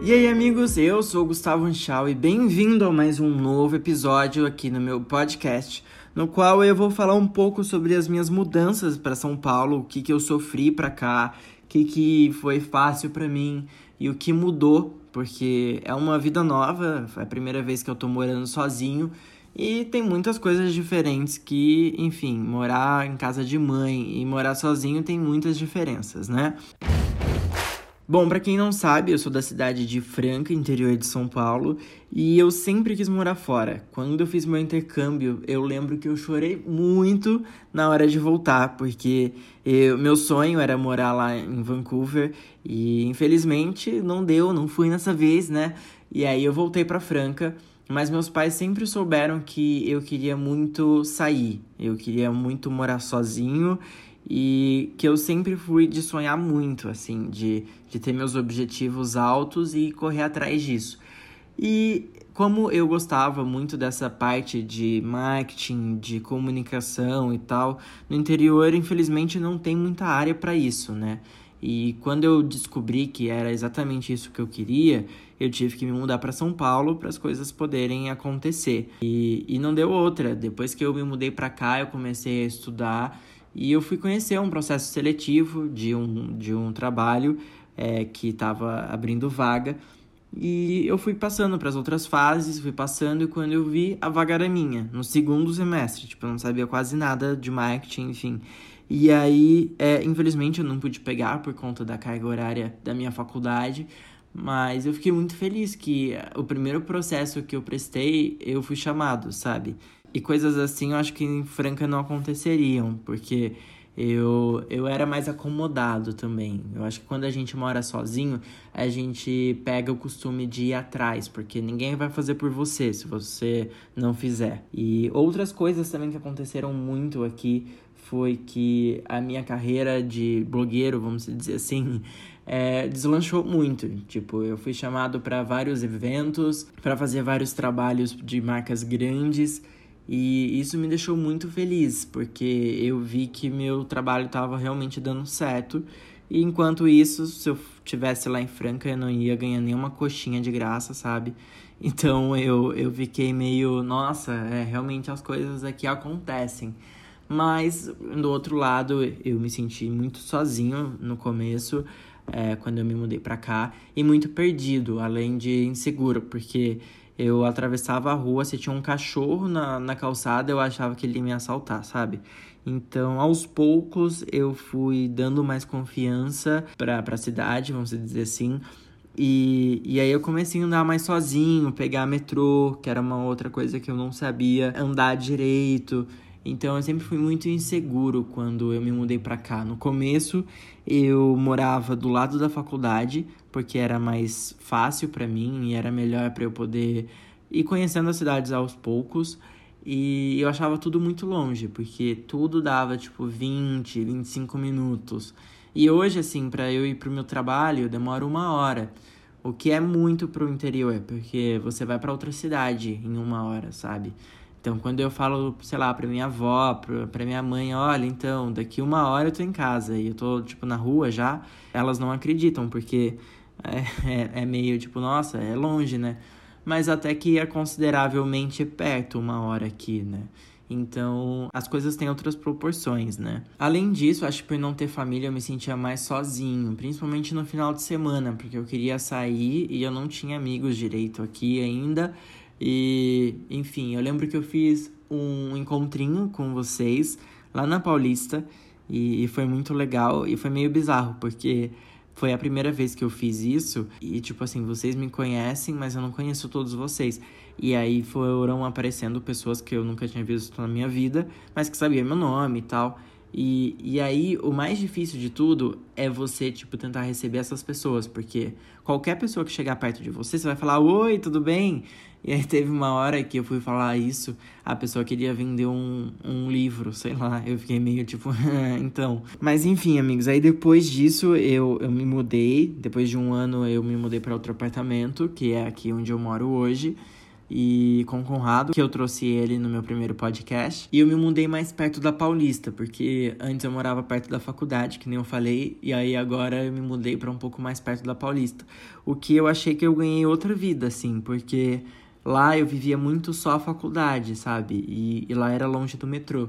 E aí, amigos, eu sou Gustavo Anchal e bem-vindo a mais um novo episódio aqui no meu podcast, no qual eu vou falar um pouco sobre as minhas mudanças para São Paulo, o que, que eu sofri para cá, o que, que foi fácil para mim e o que mudou, porque é uma vida nova, é a primeira vez que eu tô morando sozinho e tem muitas coisas diferentes que, enfim, morar em casa de mãe e morar sozinho tem muitas diferenças, né? Bom, para quem não sabe, eu sou da cidade de Franca, interior de São Paulo, e eu sempre quis morar fora. Quando eu fiz meu intercâmbio, eu lembro que eu chorei muito na hora de voltar, porque eu, meu sonho era morar lá em Vancouver e infelizmente não deu, não fui nessa vez, né? E aí eu voltei para Franca, mas meus pais sempre souberam que eu queria muito sair, eu queria muito morar sozinho e que eu sempre fui de sonhar muito, assim, de, de ter meus objetivos altos e correr atrás disso. E como eu gostava muito dessa parte de marketing, de comunicação e tal, no interior, infelizmente, não tem muita área para isso, né? E quando eu descobri que era exatamente isso que eu queria, eu tive que me mudar para São Paulo para as coisas poderem acontecer. E, e não deu outra. Depois que eu me mudei para cá, eu comecei a estudar e eu fui conhecer um processo seletivo de um, de um trabalho é, que estava abrindo vaga. E eu fui passando para as outras fases, fui passando, e quando eu vi, a vaga era minha, no segundo semestre. Tipo, eu não sabia quase nada de marketing, enfim. E aí, é, infelizmente, eu não pude pegar por conta da carga horária da minha faculdade. Mas eu fiquei muito feliz que o primeiro processo que eu prestei, eu fui chamado, sabe? E coisas assim eu acho que em Franca não aconteceriam, porque eu, eu era mais acomodado também. Eu acho que quando a gente mora sozinho, a gente pega o costume de ir atrás, porque ninguém vai fazer por você se você não fizer. E outras coisas também que aconteceram muito aqui foi que a minha carreira de blogueiro, vamos dizer assim, é, deslanchou muito. Tipo, eu fui chamado para vários eventos, para fazer vários trabalhos de marcas grandes. E isso me deixou muito feliz, porque eu vi que meu trabalho estava realmente dando certo. E enquanto isso, se eu tivesse lá em Franca, eu não ia ganhar nenhuma coxinha de graça, sabe? Então eu, eu fiquei meio, nossa, é, realmente as coisas aqui acontecem. Mas do outro lado, eu me senti muito sozinho no começo, é, quando eu me mudei pra cá, e muito perdido, além de inseguro, porque eu atravessava a rua, se tinha um cachorro na, na calçada, eu achava que ele ia me assaltar, sabe? Então, aos poucos, eu fui dando mais confiança pra, pra cidade, vamos dizer assim. E, e aí eu comecei a andar mais sozinho, pegar metrô, que era uma outra coisa que eu não sabia andar direito. Então eu sempre fui muito inseguro quando eu me mudei para cá. No começo eu morava do lado da faculdade, porque era mais fácil para mim e era melhor para eu poder ir conhecendo as cidades aos poucos. E eu achava tudo muito longe, porque tudo dava tipo 20, 25 minutos. E hoje, assim, para eu ir pro meu trabalho, eu demoro uma hora. O que é muito pro interior, porque você vai para outra cidade em uma hora, sabe? Então, quando eu falo, sei lá, pra minha avó, pra, minha mãe, olha, então, daqui uma hora eu tô em casa e eu tô, tipo, na rua já, elas não acreditam, porque é, é, é meio, tipo, nossa, é longe, né? Mas até que é consideravelmente perto uma hora aqui, né? Então, as coisas têm outras proporções, né? Além disso, acho que por não ter família eu me sentia mais sozinho, principalmente no final de semana, porque eu queria sair e eu não tinha amigos direito aqui ainda. E, enfim, eu lembro que eu fiz um encontrinho com vocês lá na Paulista e, e foi muito legal e foi meio bizarro, porque foi a primeira vez que eu fiz isso e, tipo assim, vocês me conhecem, mas eu não conheço todos vocês. E aí foram aparecendo pessoas que eu nunca tinha visto na minha vida, mas que sabiam meu nome e tal. E, e aí, o mais difícil de tudo é você, tipo, tentar receber essas pessoas, porque qualquer pessoa que chegar perto de você, você vai falar, oi, tudo bem? E aí teve uma hora que eu fui falar isso, a pessoa queria vender um, um livro, sei lá, eu fiquei meio tipo, então. Mas enfim, amigos, aí depois disso eu, eu me mudei, depois de um ano eu me mudei para outro apartamento, que é aqui onde eu moro hoje. E com o Conrado, que eu trouxe ele no meu primeiro podcast. E eu me mudei mais perto da Paulista, porque antes eu morava perto da faculdade, que nem eu falei, e aí agora eu me mudei para um pouco mais perto da Paulista. O que eu achei que eu ganhei outra vida, assim, porque lá eu vivia muito só a faculdade, sabe? E, e lá era longe do metrô.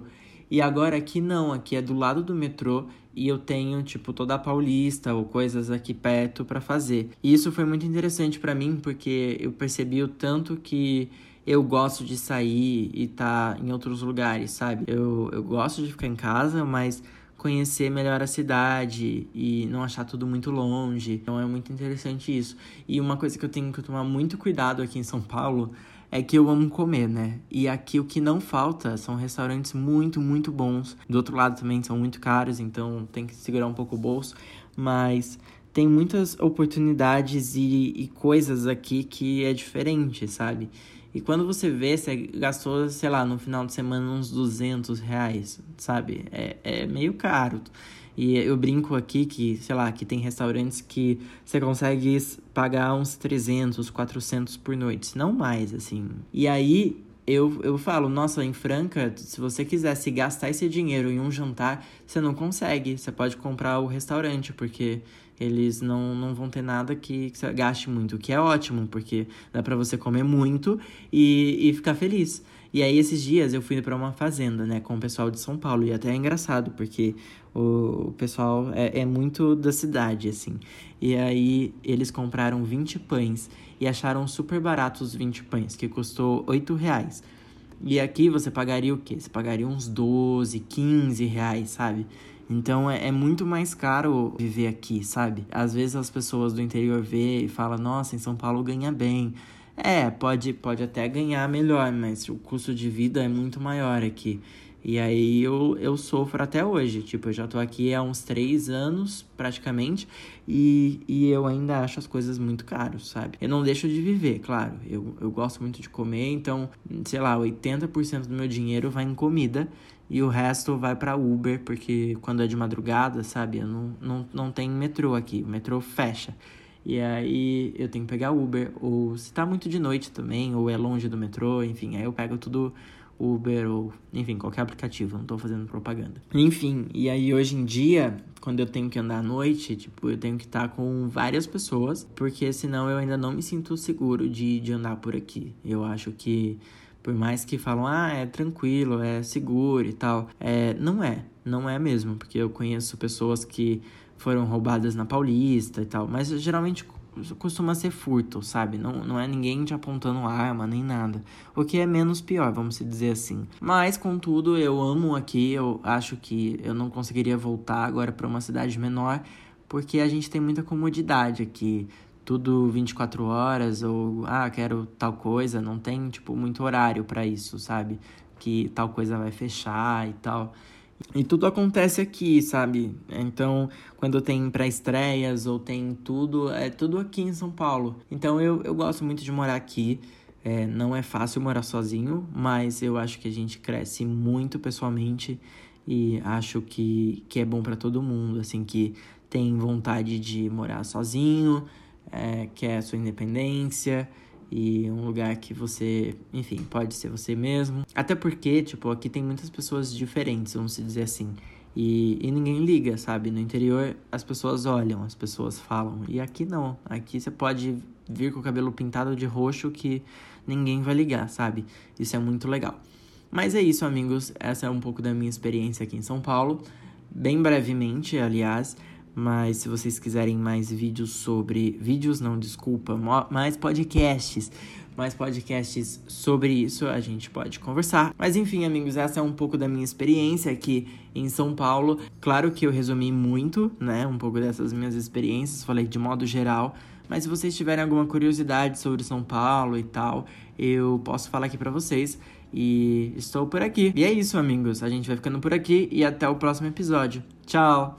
E agora aqui não, aqui é do lado do metrô e eu tenho tipo toda a Paulista ou coisas aqui perto para fazer. E isso foi muito interessante para mim porque eu percebi o tanto que eu gosto de sair e estar tá em outros lugares, sabe? Eu, eu gosto de ficar em casa, mas conhecer melhor a cidade e não achar tudo muito longe. Então é muito interessante isso. E uma coisa que eu tenho que tomar muito cuidado aqui em São Paulo é que eu amo comer, né? E aqui o que não falta são restaurantes muito, muito bons. Do outro lado também são muito caros, então tem que segurar um pouco o bolso. Mas tem muitas oportunidades e, e coisas aqui que é diferente, sabe? E quando você vê, você gastou, sei lá, no final de semana uns 200 reais, sabe? É, é meio caro. E eu brinco aqui que, sei lá, que tem restaurantes que você consegue pagar uns 300, 400 por noite, não mais, assim. E aí eu, eu falo, nossa, em Franca, se você quisesse gastar esse dinheiro em um jantar, você não consegue. Você pode comprar o restaurante, porque eles não, não vão ter nada que, que gaste muito, o que é ótimo, porque dá para você comer muito e, e ficar feliz. E aí, esses dias eu fui para uma fazenda, né, com o pessoal de São Paulo. E até é engraçado, porque o, o pessoal é, é muito da cidade, assim. E aí, eles compraram 20 pães e acharam super baratos os 20 pães, que custou 8 reais. E aqui você pagaria o quê? Você pagaria uns 12, 15 reais, sabe? Então é, é, muito mais caro viver aqui, sabe? Às vezes as pessoas do interior vê e falam, nossa, em São Paulo ganha bem. É, pode, pode até ganhar melhor, mas o custo de vida é muito maior aqui. E aí eu, eu sofro até hoje. Tipo, eu já tô aqui há uns três anos, praticamente, e, e eu ainda acho as coisas muito caras, sabe? Eu não deixo de viver, claro. Eu, eu gosto muito de comer, então, sei lá, 80% do meu dinheiro vai em comida e o resto vai para Uber, porque quando é de madrugada, sabe? Eu não, não, não tem metrô aqui, o metrô fecha. E aí eu tenho que pegar Uber, ou se tá muito de noite também, ou é longe do metrô, enfim, aí eu pego tudo Uber ou, enfim, qualquer aplicativo, não tô fazendo propaganda. Enfim, e aí hoje em dia, quando eu tenho que andar à noite, tipo, eu tenho que estar com várias pessoas, porque senão eu ainda não me sinto seguro de, de andar por aqui. Eu acho que, por mais que falam, ah, é tranquilo, é seguro e tal, é, não é, não é mesmo, porque eu conheço pessoas que foram roubadas na Paulista e tal, mas geralmente costuma ser furto, sabe? Não, não é ninguém te apontando arma nem nada. O que é menos pior, vamos dizer assim. Mas, contudo, eu amo aqui. Eu acho que eu não conseguiria voltar agora para uma cidade menor, porque a gente tem muita comodidade aqui. Tudo 24 horas, ou ah, quero tal coisa. Não tem, tipo, muito horário para isso, sabe? Que tal coisa vai fechar e tal. E tudo acontece aqui, sabe? Então, quando tem pré-estreias ou tem tudo, é tudo aqui em São Paulo. Então, eu, eu gosto muito de morar aqui. É, não é fácil morar sozinho, mas eu acho que a gente cresce muito pessoalmente e acho que, que é bom para todo mundo, assim, que tem vontade de morar sozinho, é, quer a sua independência e um lugar que você, enfim, pode ser você mesmo. Até porque, tipo, aqui tem muitas pessoas diferentes, vamos dizer assim. E, e ninguém liga, sabe? No interior as pessoas olham, as pessoas falam. E aqui não. Aqui você pode vir com o cabelo pintado de roxo que ninguém vai ligar, sabe? Isso é muito legal. Mas é isso, amigos. Essa é um pouco da minha experiência aqui em São Paulo. Bem brevemente, aliás. Mas se vocês quiserem mais vídeos sobre. Vídeos não, desculpa. Mais podcasts. Mais podcasts sobre isso, a gente pode conversar. Mas enfim, amigos, essa é um pouco da minha experiência aqui em São Paulo. Claro que eu resumi muito, né? Um pouco dessas minhas experiências, falei de modo geral. Mas se vocês tiverem alguma curiosidade sobre São Paulo e tal, eu posso falar aqui para vocês. E estou por aqui. E é isso, amigos. A gente vai ficando por aqui e até o próximo episódio. Tchau!